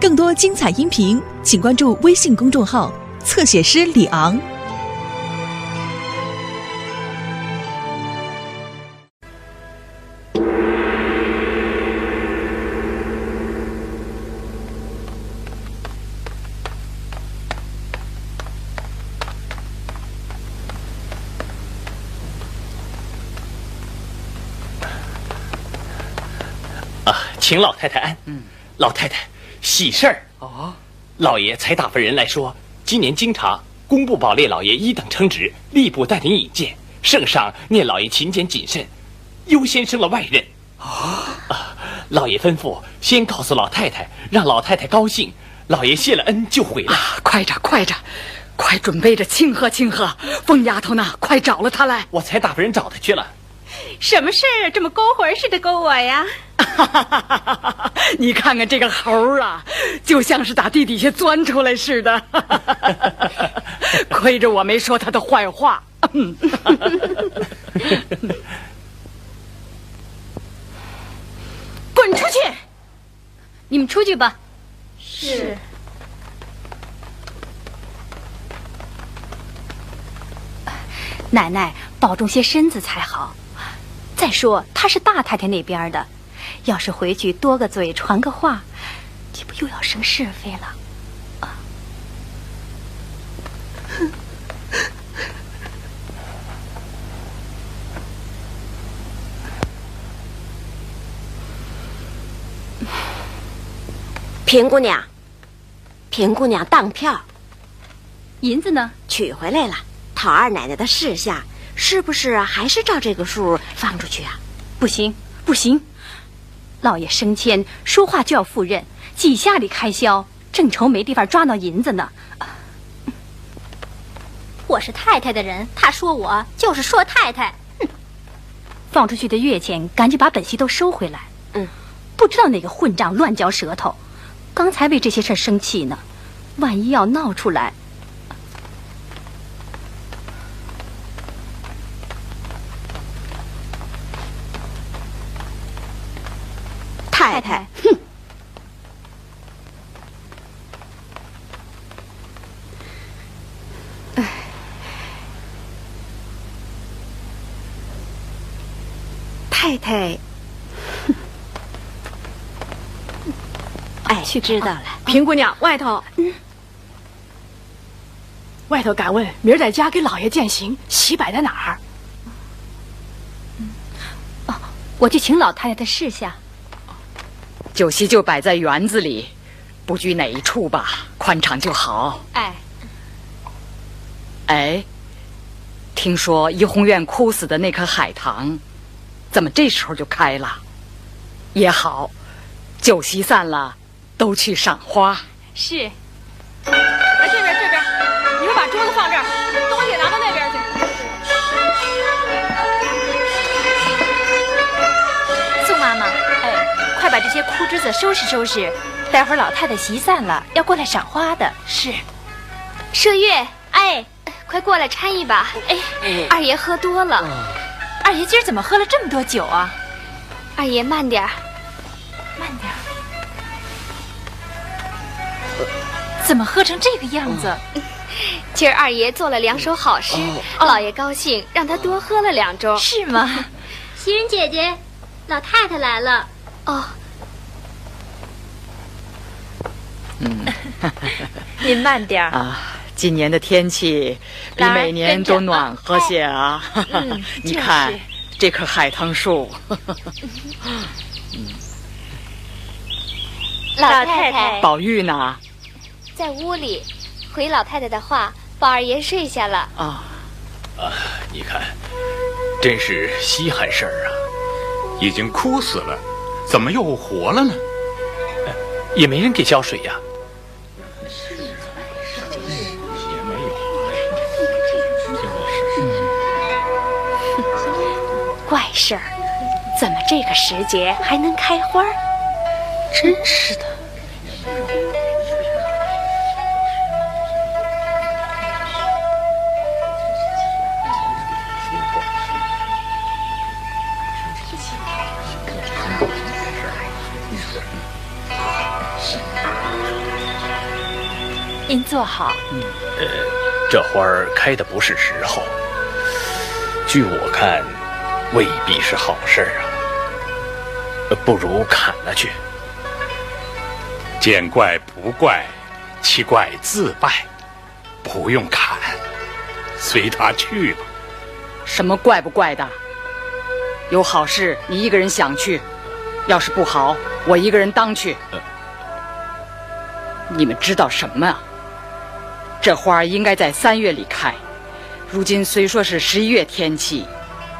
更多精彩音频，请关注微信公众号“侧写师李昂”。啊，请老太太安。嗯，老太太，喜事儿啊，老爷才打发人来说，今年经查，工部保列老爷一等称职，吏部带领引荐，圣上念老爷勤俭谨慎，优先升了外任。啊，老爷吩咐先告诉老太太，让老太太高兴。老爷谢了恩就回来。啊，快着快着，快准备着庆贺庆贺。疯丫头呢？快找了她来。我才打发人找她去了。什么事儿这么勾魂似的勾我呀？你看看这个猴啊，就像是打地底下钻出来似的。亏着我没说他的坏话。滚出去！你们出去吧。是。奶奶，保重些身子才好。再说他是大太太那边的，要是回去多个嘴传个话，这不又要生是非了？啊！平姑娘，平姑娘当票，银子呢？取回来了。讨二奶奶的示下。是不是还是照这个数放出去啊？不行，不行！老爷升迁，说话就要赴任，几下里开销，正愁没地方抓到银子呢。我是太太的人，他说我就是说太太。哼！放出去的月钱，赶紧把本息都收回来。嗯，不知道哪个混账乱嚼舌头，刚才为这些事生气呢，万一要闹出来。太太，哼！哎，太太，哎，知道了。平姑娘，外头，嗯，外头敢问，明儿在家给老爷践行，席摆在哪儿？哦，我去请老太太的示下。酒席就摆在园子里，不拘哪一处吧，宽敞就好。哎，哎，听说怡红院枯死的那棵海棠，怎么这时候就开了？也好，酒席散了，都去赏花。是。来这边，这边，你们把桌子放这儿，把这些枯枝子收拾收拾，待会儿老太太席散了要过来赏花的。是，麝月，哎，快过来搀一把。哎，二爷喝多了。二爷今儿怎么喝了这么多酒啊？二爷慢点儿，慢点儿。怎么喝成这个样子？今儿二爷做了两首好诗，老爷高兴，让他多喝了两盅。是吗？袭人姐姐，老太太来了。哦，嗯，您慢点儿啊。今年的天气比每年都暖和些啊。你看这棵海棠树。老太太，宝玉呢？在屋里，回老太太的话，宝二爷睡下了。啊啊！你看，真是稀罕事儿啊！已经枯死了。怎么又活了呢？也没人给浇水呀。也没有。怪事儿，怎么这个时节还能开花？真是的。您坐好。这花儿开的不是时候，据我看，未必是好事儿啊。呃不如砍了去。见怪不怪，其怪自败，不用砍，随他去吧。什么怪不怪的？有好事你一个人想去，要是不好，我一个人当去。你们知道什么啊？这花应该在三月里开，如今虽说是十一月天气，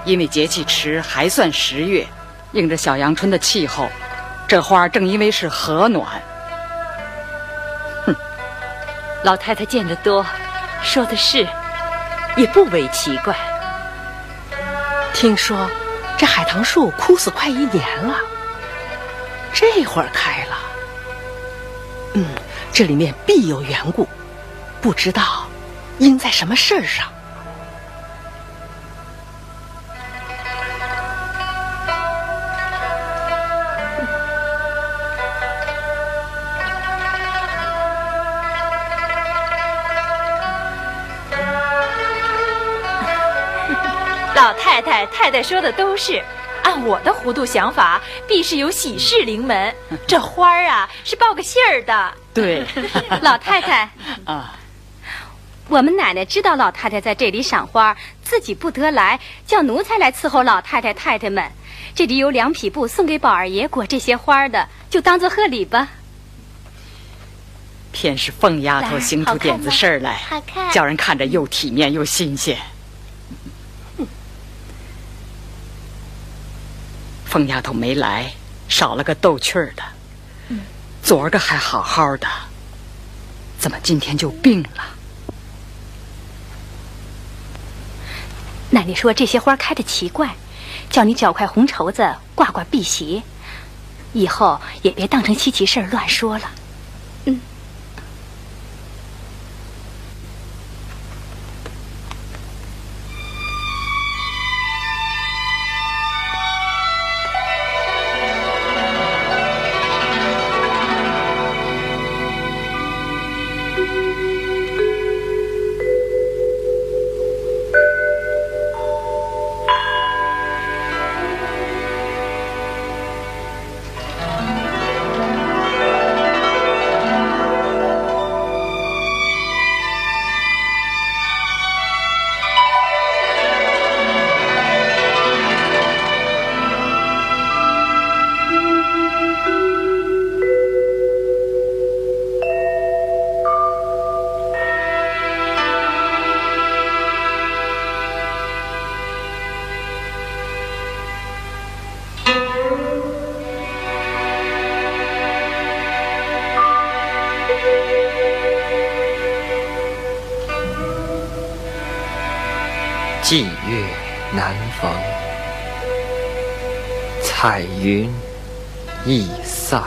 因为节气迟，还算十月，应着小阳春的气候，这花正因为是和暖。老太太见得多，说的是，也不为奇怪。听说这海棠树枯死快一年了，这会儿开了。嗯，这里面必有缘故，不知道因在什么事儿上。老太太、太太说的都是，按我的糊涂想法，必是有喜事临门。这花儿啊，是报个信儿的。对，老太太，啊，我们奶奶知道老太太在这里赏花，自己不得来，叫奴才来伺候老太太太太们。这里有两匹布送给宝二爷裹这些花的，就当做贺礼吧。偏是凤丫头行出点子事儿来，好看叫人看着又体面又新鲜。凤丫头没来，少了个逗趣儿的。昨儿个还好好的，怎么今天就病了？奶奶说这些花开的奇怪，叫你绞块红绸子挂挂辟邪，以后也别当成稀奇事儿乱说了。霁月难逢，彩云易散。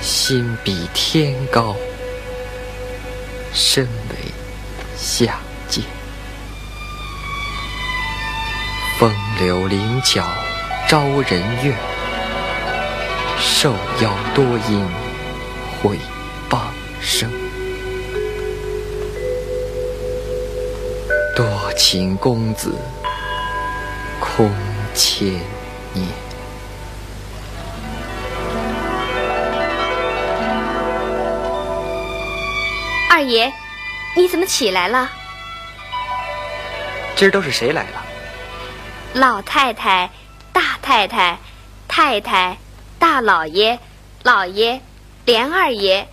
心比天高，身为下贱。风流灵巧招人怨，受邀多因毁谤生。多情公子空牵念。二爷，你怎么起来了？今儿都是谁来了？老太太、大太太、太太、大老爷、老爷、连二爷，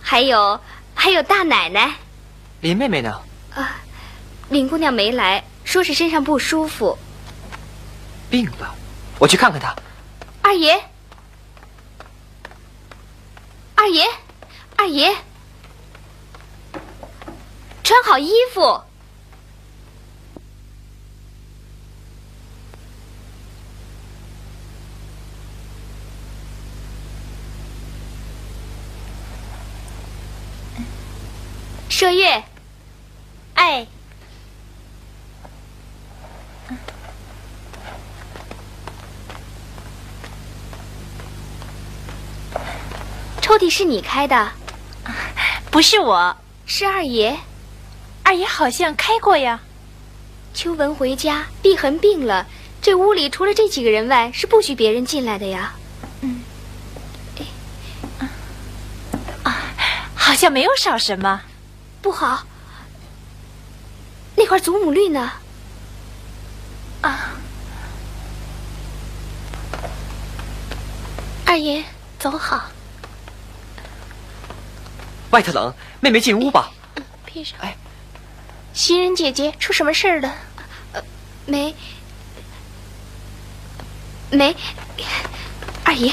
还有还有大奶奶。林妹妹呢？林姑娘没来，说是身上不舒服。病了，我去看看她。二爷，二爷，二爷，穿好衣服。麝月，哎，抽屉是你开的？不是我，是二爷。二爷好像开过呀。秋文回家，碧痕病了，这屋里除了这几个人外，是不许别人进来的呀。嗯。啊，好像没有少什么。不好。那块祖母绿呢？啊。二爷，走好。外头冷，妹妹进屋吧。嗯，闭上。哎，袭人姐姐出什么事儿了？呃，没，没。二爷。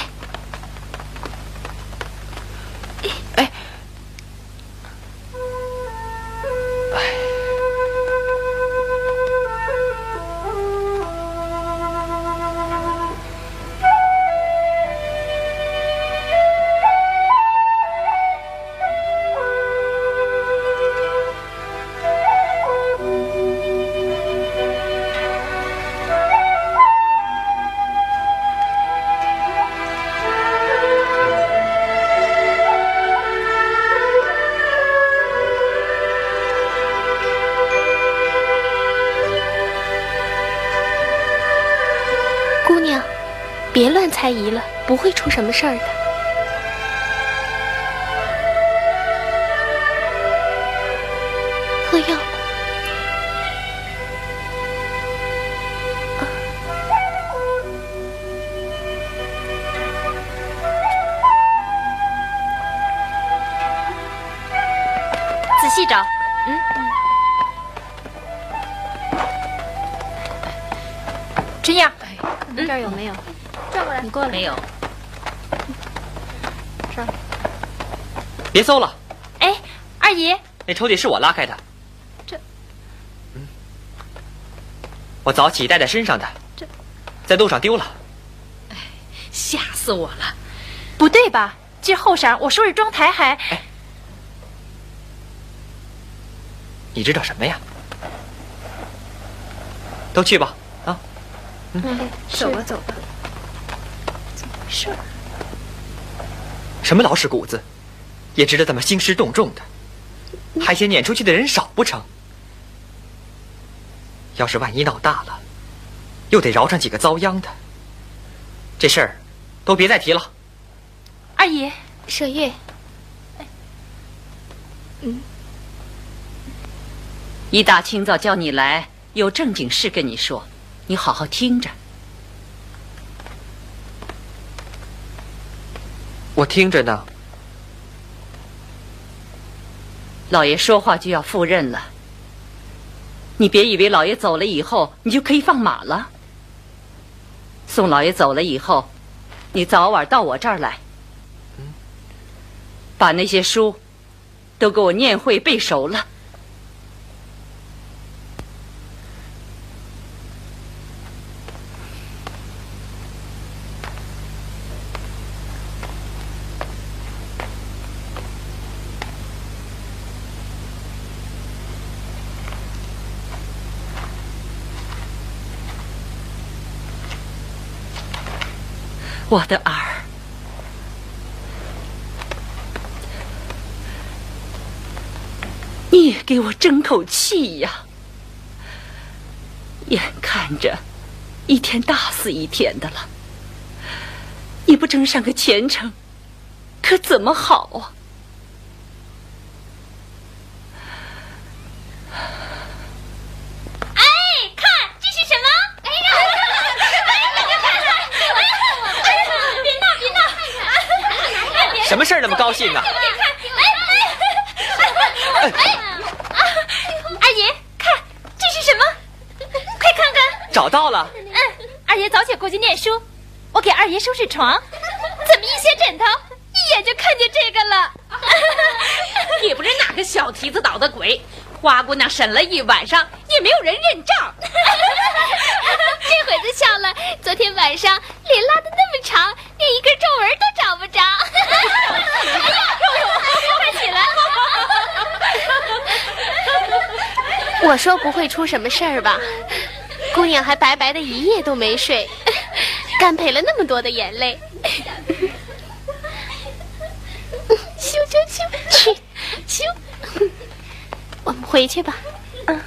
猜疑了，不会出什么事儿的。喝药。仔细找，嗯嗯，真样，这儿有没有？没有。这儿。别搜了。哎，二姨，那抽屉是我拉开的。这。嗯。我早起带在身上的。这。在路上丢了。哎，吓死我了！不对吧？这后晌我收拾妆台还……哎。你知道什么呀？都去吧，啊。嗯，走吧，走吧。事儿？什么老屎骨子，也值得咱们兴师动众的？还嫌撵出去的人少不成？要是万一闹大了，又得饶上几个遭殃的。这事儿，都别再提了。二爷，舍月，嗯，一大清早叫你来，有正经事跟你说，你好好听着。我听着呢。老爷说话就要赴任了，你别以为老爷走了以后你就可以放马了。宋老爷走了以后，你早晚到我这儿来，把那些书都给我念会背熟了。我的儿，你也给我争口气呀！眼看着一天大死一天的了，你不争上个前程，可怎么好啊？哎，看这是什么？哎呀！什么事儿那么高兴啊？哎哎！二爷，看这是什么？快看看！找到了。嗯，二爷早起过去念书，我给二爷收拾床，怎么一掀枕头，一眼就看见这个了。也不知哪个小蹄子捣的鬼，花姑娘审了一晚上也没有人认账。这会子笑了，昨天晚上脸拉的那么长，连一根皱纹都找不着。哎呀，快起来！我说不会出什么事儿吧？姑娘还白白的一夜都没睡，干赔了那么多的眼泪。去，去，我们回去吧。嗯。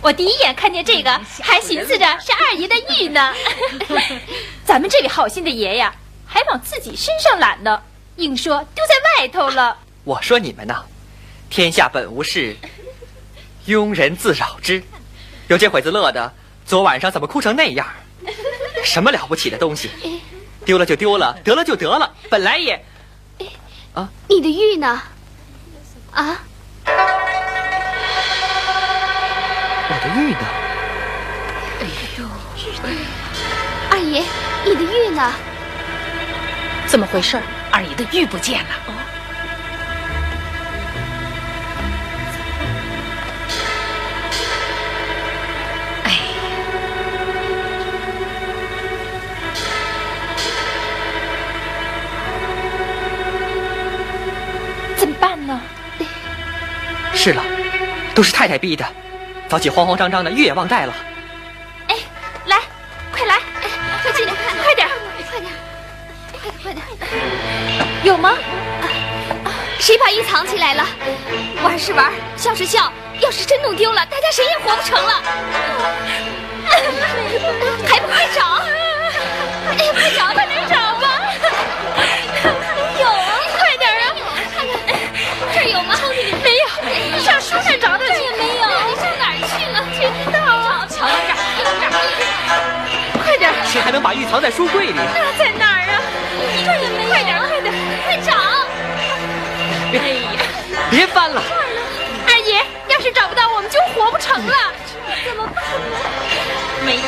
我第一眼看见这个，还寻思着是二爷的玉呢。咱们这位好心的爷呀，还往自己身上揽呢，硬说丢在外头了。我说你们呢，天下本无事，庸人自扰之。有这会子乐的，昨晚上怎么哭成那样？什么了不起的东西？丢了就丢了，得了就得了，本来也……啊，你的玉呢？啊？我的玉呢？哎呦，二爷，你的玉呢？怎么回事？二爷的玉不见了。呢？是了，都是太太逼的。早起慌慌张张的，玉也忘带了。哎，来，快来，快进来，快点，快点，快点，快点！有吗？谁把玉藏起来了？玩是玩，笑是笑，要是真弄丢了，大家谁也活不成了。还不快找！哎呀，快找，还能把玉藏在书柜里？那在哪儿啊？这儿也没有。快点，快点，快找！哎呀，别翻了！二爷，要是找不到，我们就活不成了。怎么办呢？没有。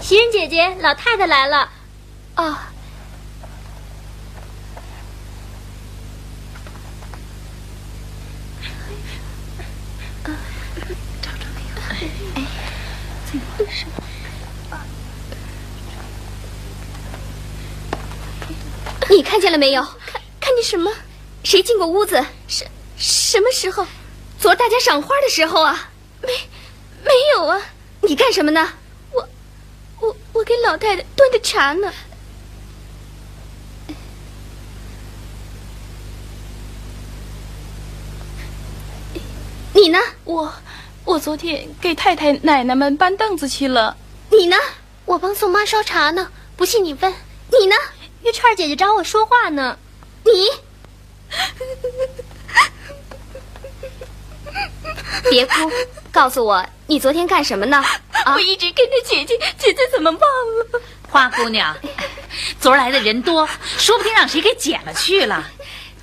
袭人姐姐，老太太来了。哦。找着没有？哎，怎么回事？你看见了没有？看看见什么？谁进过屋子？什什么时候？昨儿大家赏花的时候啊？没，没有啊。你干什么呢？我我我给老太太端着茶呢。你呢？我我昨天给太太奶奶们搬凳子去了。你呢？我帮宋妈烧茶呢。不信你问。你呢？玉串姐姐找我说话呢。你别哭，告诉我你昨天干什么呢？我一直跟着姐姐，姐姐怎么忘了？花姑娘，昨儿来的人多，说不定让谁给捡了去了。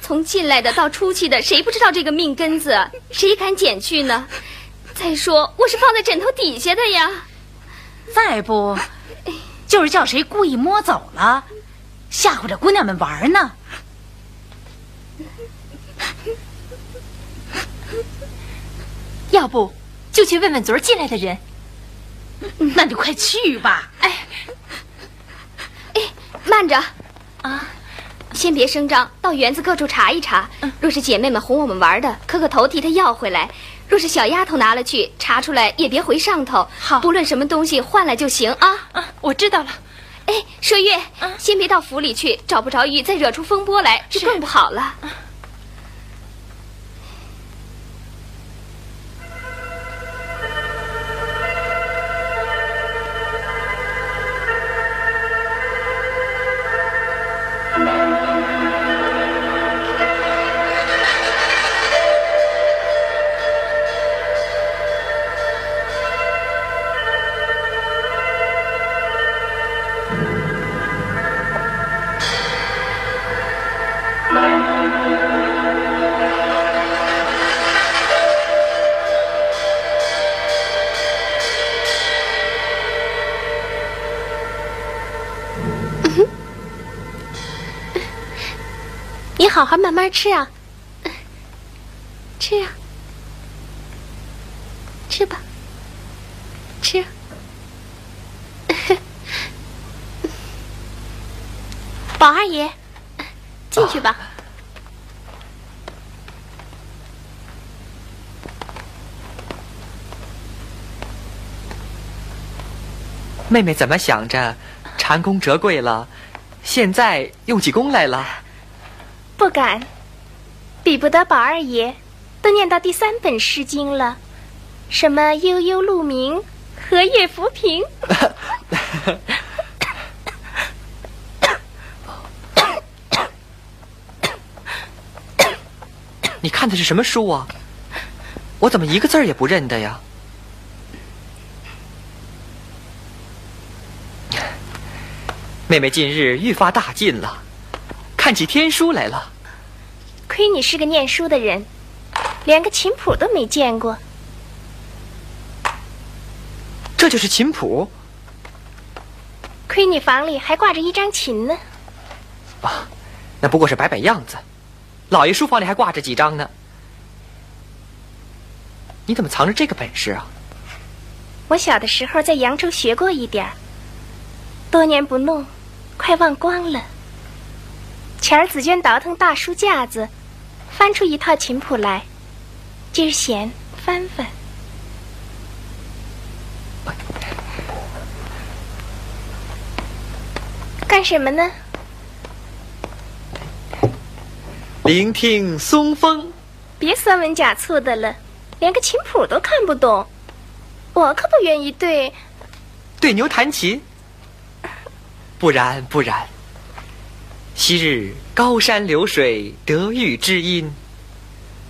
从进来的到出去的，谁不知道这个命根子？谁敢捡去呢？再说我是放在枕头底下的呀。再不，就是叫谁故意摸走了，吓唬着姑娘们玩呢。要不，就去问问昨儿进来的人。那你快去吧。哎，哎，慢着，啊，先别声张，到园子各处查一查。若是姐妹们哄我们玩的，磕个头替她要回来；若是小丫头拿了去，查出来也别回上头。好，不论什么东西换来就行啊。啊，我知道了。哎，麝月，先别到府里去，找不着玉，再惹出风波来，就更不好了。好好慢慢吃啊。吃啊。吃吧。吃。宝二爷进去吧。妹妹怎么想着禅宫折桂了现在用起功来了？不敢，比不得宝二爷，都念到第三本《诗经》了，什么悠悠鹿鸣，荷叶浮萍。你看的是什么书啊？我怎么一个字也不认得呀？妹妹近日愈发大进了，看起天书来了。亏你是个念书的人，连个琴谱都没见过。这就是琴谱。亏你房里还挂着一张琴呢。啊，那不过是摆摆样子。老爷书房里还挂着几张呢。你怎么藏着这个本事啊？我小的时候在扬州学过一点儿，多年不弄。快忘光了。前儿紫娟倒腾大书架子，翻出一套琴谱来，今儿闲翻翻。干什么呢？聆听松风。别酸文假醋的了，连个琴谱都看不懂，我可不愿意对。对牛弹琴。不然，不然。昔日高山流水得遇知音，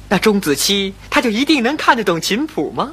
那钟子期他就一定能看得懂琴谱吗？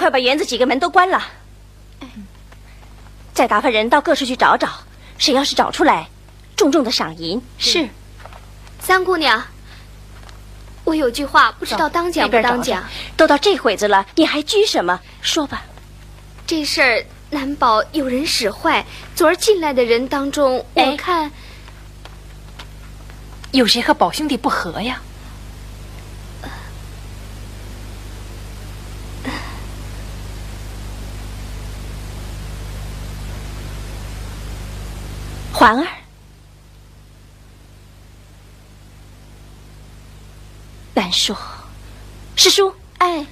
快把园子几个门都关了，再打发人到各处去找找。谁要是找出来，重重的赏银。是，三姑娘，我有句话不知道当讲不当讲。都到这会子了，你还拘什么？说吧。这事儿难保有人使坏。昨儿进来的人当中，我看有谁和宝兄弟不和呀？环儿，难说。师叔，哎，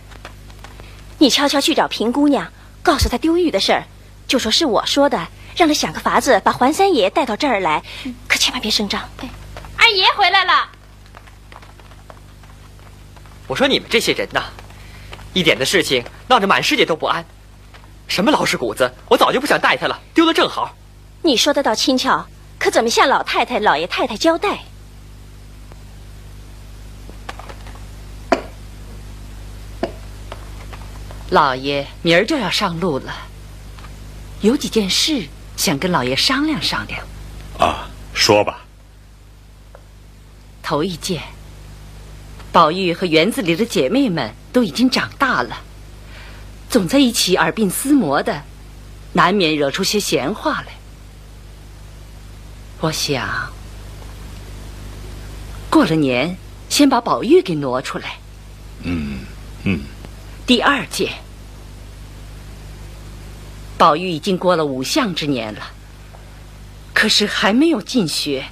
你悄悄去找平姑娘，告诉她丢玉的事儿，就说是我说的，让她想个法子把环三爷带到这儿来，可千万别声张。哎二爷回来了。我说你们这些人呐，一点的事情闹得满世界都不安。什么老实骨子，我早就不想带他了，丢了正好。你说的倒轻巧，可怎么向老太太、老爷太太交代？老爷明儿就要上路了，有几件事想跟老爷商量商量。啊，说吧。头一件，宝玉和园子里的姐妹们都已经长大了，总在一起耳鬓厮磨的，难免惹出些闲话来。我想，过了年，先把宝玉给挪出来。嗯嗯。第二件，宝玉已经过了五相之年了，可是还没有进学，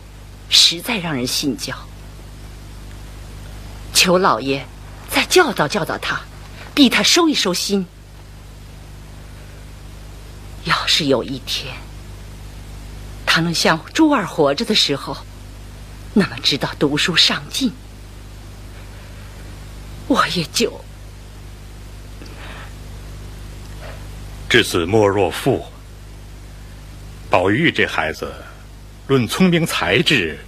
实在让人心焦。求老爷再教导教导他，逼他收一收心。要是有一天，他能像珠儿活着的时候，那么知道读书上进，我也就至子莫若父。宝玉这孩子，论聪明才智，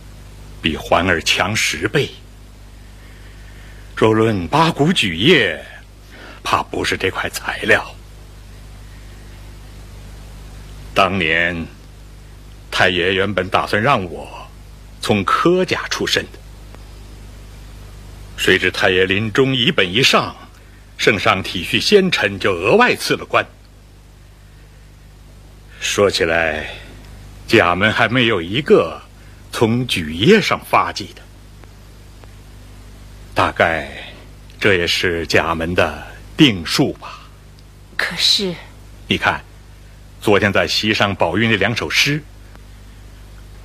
比环儿强十倍。若论八股举业，怕不是这块材料。当年。太爷原本打算让我从科家出身的，谁知太爷临终遗本一上，圣上体恤先臣，就额外赐了官。说起来，贾门还没有一个从举业上发迹的，大概这也是贾门的定数吧。可是，你看，昨天在席上，宝玉那两首诗。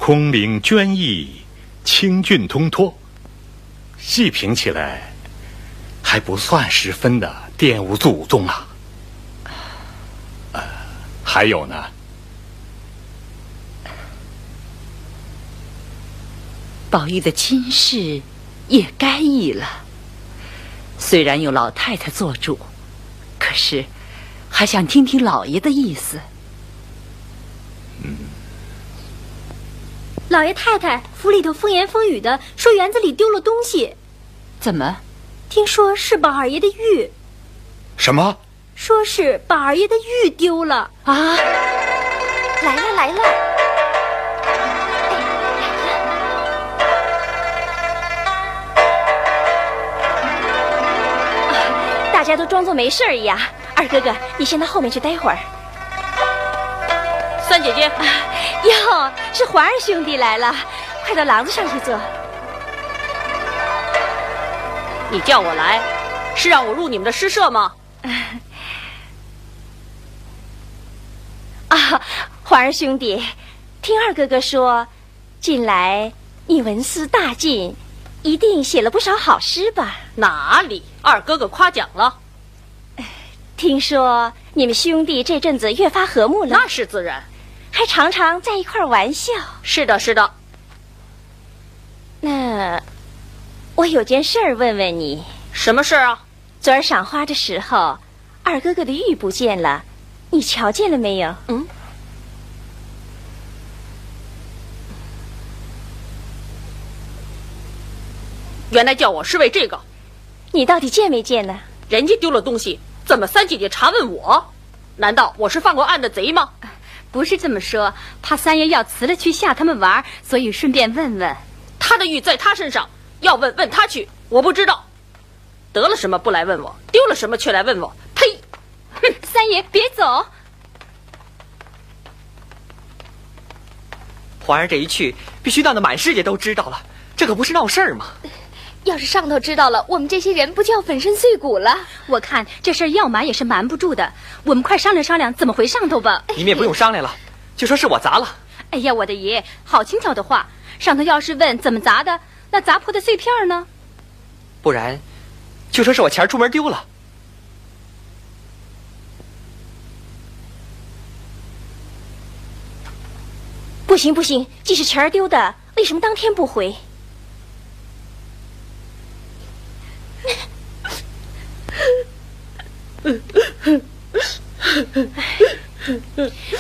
空灵娟逸，清俊通脱，细品起来还不算十分的玷污祖宗啊。呃，还有呢，宝玉的亲事也该议了。虽然有老太太做主，可是还想听听老爷的意思。嗯。老爷太太府里头风言风语的说园子里丢了东西，怎么？听说是宝二爷的玉。什么？说是宝二爷的玉丢了啊！来了来了！大家都装作没事儿一样。二哥哥，你先到后面去待会儿。三姐姐。哟，是环儿兄弟来了，快到廊子上去坐。你叫我来，是让我入你们的诗社吗？啊，环儿兄弟，听二哥哥说，近来你文思大进，一定写了不少好诗吧？哪里，二哥哥夸奖了。听说你们兄弟这阵子越发和睦了，那是自然。还常常在一块玩笑。是的，是的。那我有件事儿问问你。什么事儿啊？昨儿赏花的时候，二哥哥的玉不见了，你瞧见了没有？嗯。原来叫我是为这个。你到底见没见呢？人家丢了东西，怎么三姐姐查问我？难道我是犯过案的贼吗？不是这么说，怕三爷要辞了去吓他们玩，所以顺便问问。他的玉在他身上，要问问他去。我不知道，得了什么不来问我，丢了什么却来问我。呸！哼，三爷别走。皇儿这一去，必须闹得满世界都知道了，这可不是闹事儿吗？要是上头知道了，我们这些人不就要粉身碎骨了？我看这事儿要瞒也是瞒不住的，我们快商量商量怎么回上头吧。你们也不用商量了，就说是我砸了。哎呀，我的爷，好轻巧的话，上头要是问怎么砸的，那砸破的碎片呢？不然，就说是我钱出门丢了。不行不行，既是钱儿丢的，为什么当天不回？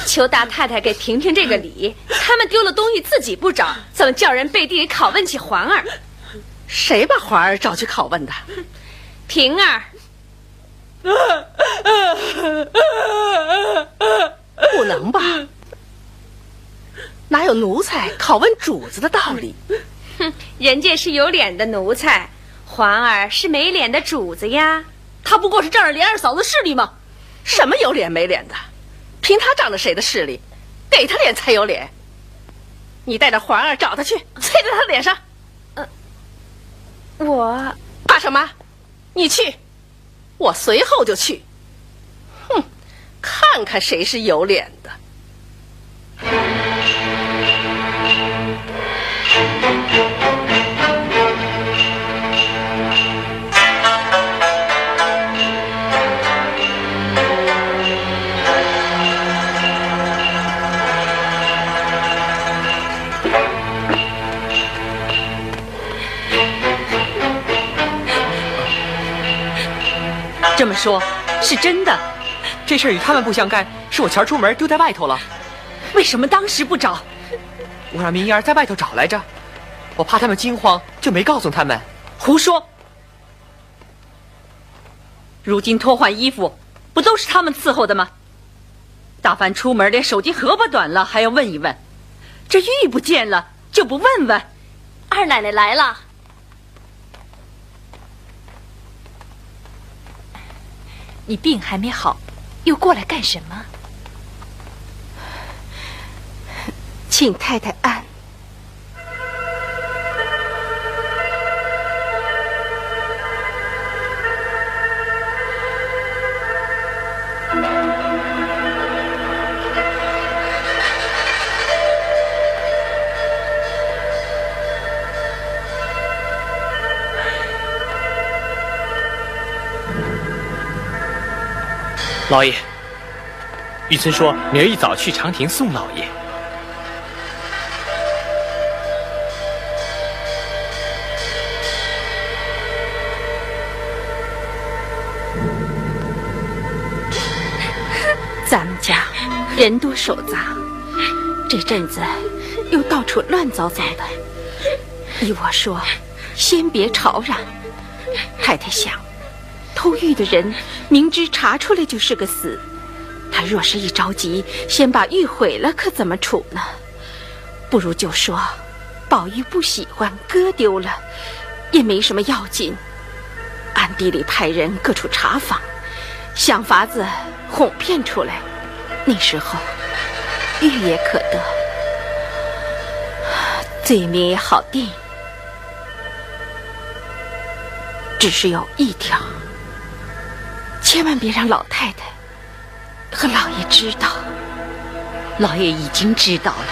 求大太太给评评这个理。他们丢了东西自己不找，怎么叫人背地里拷问起环儿？谁把环儿找去拷问的？平儿。不能吧？哪有奴才拷问主子的道理？哼，人家是有脸的奴才，环儿是没脸的主子呀。他不过是仗着连二嫂子势力吗？什么有脸没脸的？凭他仗着谁的势力？给他脸才有脸。你带着环儿找他去，啐在他脸上。呃，我怕什么？你去，我随后就去。哼，看看谁是有脸的。这么说，是真的。这事儿与他们不相干，是我前儿出门丢在外头了。为什么当时不找？我让明儿在外头找来着，我怕他们惊慌，就没告诉他们。胡说！如今脱换衣服，不都是他们伺候的吗？大凡出门连手机荷包短了还要问一问，这玉不见了就不问问。二奶奶来了。你病还没好，又过来干什么？请太太安。老爷，玉村说明儿一早去长亭送老爷。咱们家人多手杂，这阵子又到处乱糟糟的。依我说，先别吵嚷。太太想，偷玉的人明知查出来就是个死，他若是一着急，先把玉毁了，可怎么处呢？不如就说，宝玉不喜欢，割丢了，也没什么要紧。暗地里派人各处查访，想法子哄骗出来，那时候玉也可得，罪名也好定。只是有一条，千万别让老太太和老爷知道。老爷已经知道了。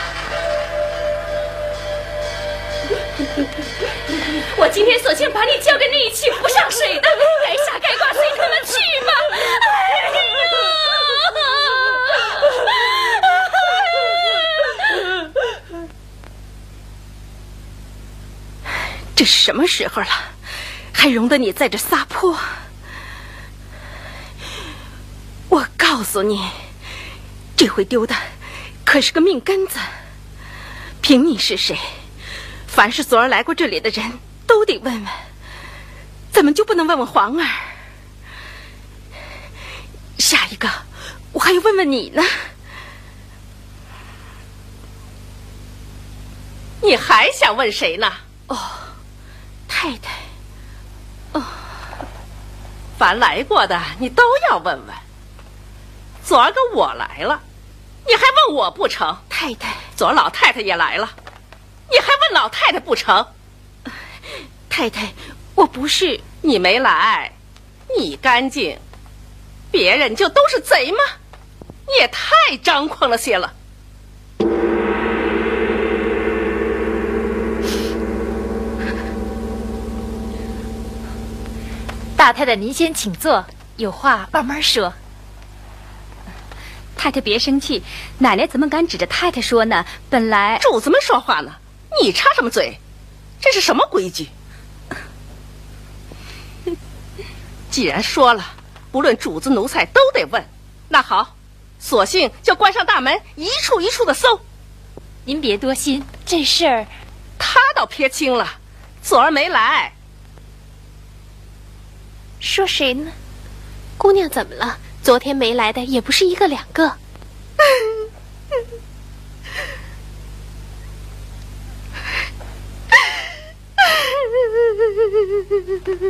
我今天索性把你交给那一群不上水的，该杀该剐随他们去吧。哎呀！这是什么时候了？还容得你在这撒泼？我告诉你，这回丢的可是个命根子。凭你是谁，凡是昨儿来过这里的人都得问问，怎么就不能问问皇儿？下一个，我还要问问你呢。你还想问谁呢？哦，太太。哦，凡来过的你都要问问。昨儿个我来了，你还问我不成？太太，昨儿老太太也来了，你还问老太太不成？太太，我不是你没来，你干净，别人就都是贼吗？你也太张狂了些了。大太太，您先请坐，有话慢慢说。太太别生气，奶奶怎么敢指着太太说呢？本来主子们说话呢，你插什么嘴？这是什么规矩？既然说了，不论主子奴才都得问，那好，索性就关上大门，一处一处的搜。您别多心，这事儿他倒撇清了，昨儿没来。说谁呢？姑娘怎么了？昨天没来的也不是一个两个。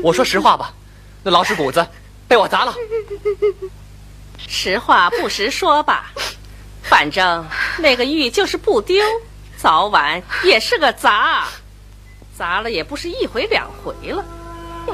我说实话吧，那老屎谷子被我砸了。实话不实说吧，反正那个玉就是不丢，早晚也是个砸，砸了也不是一回两回了。是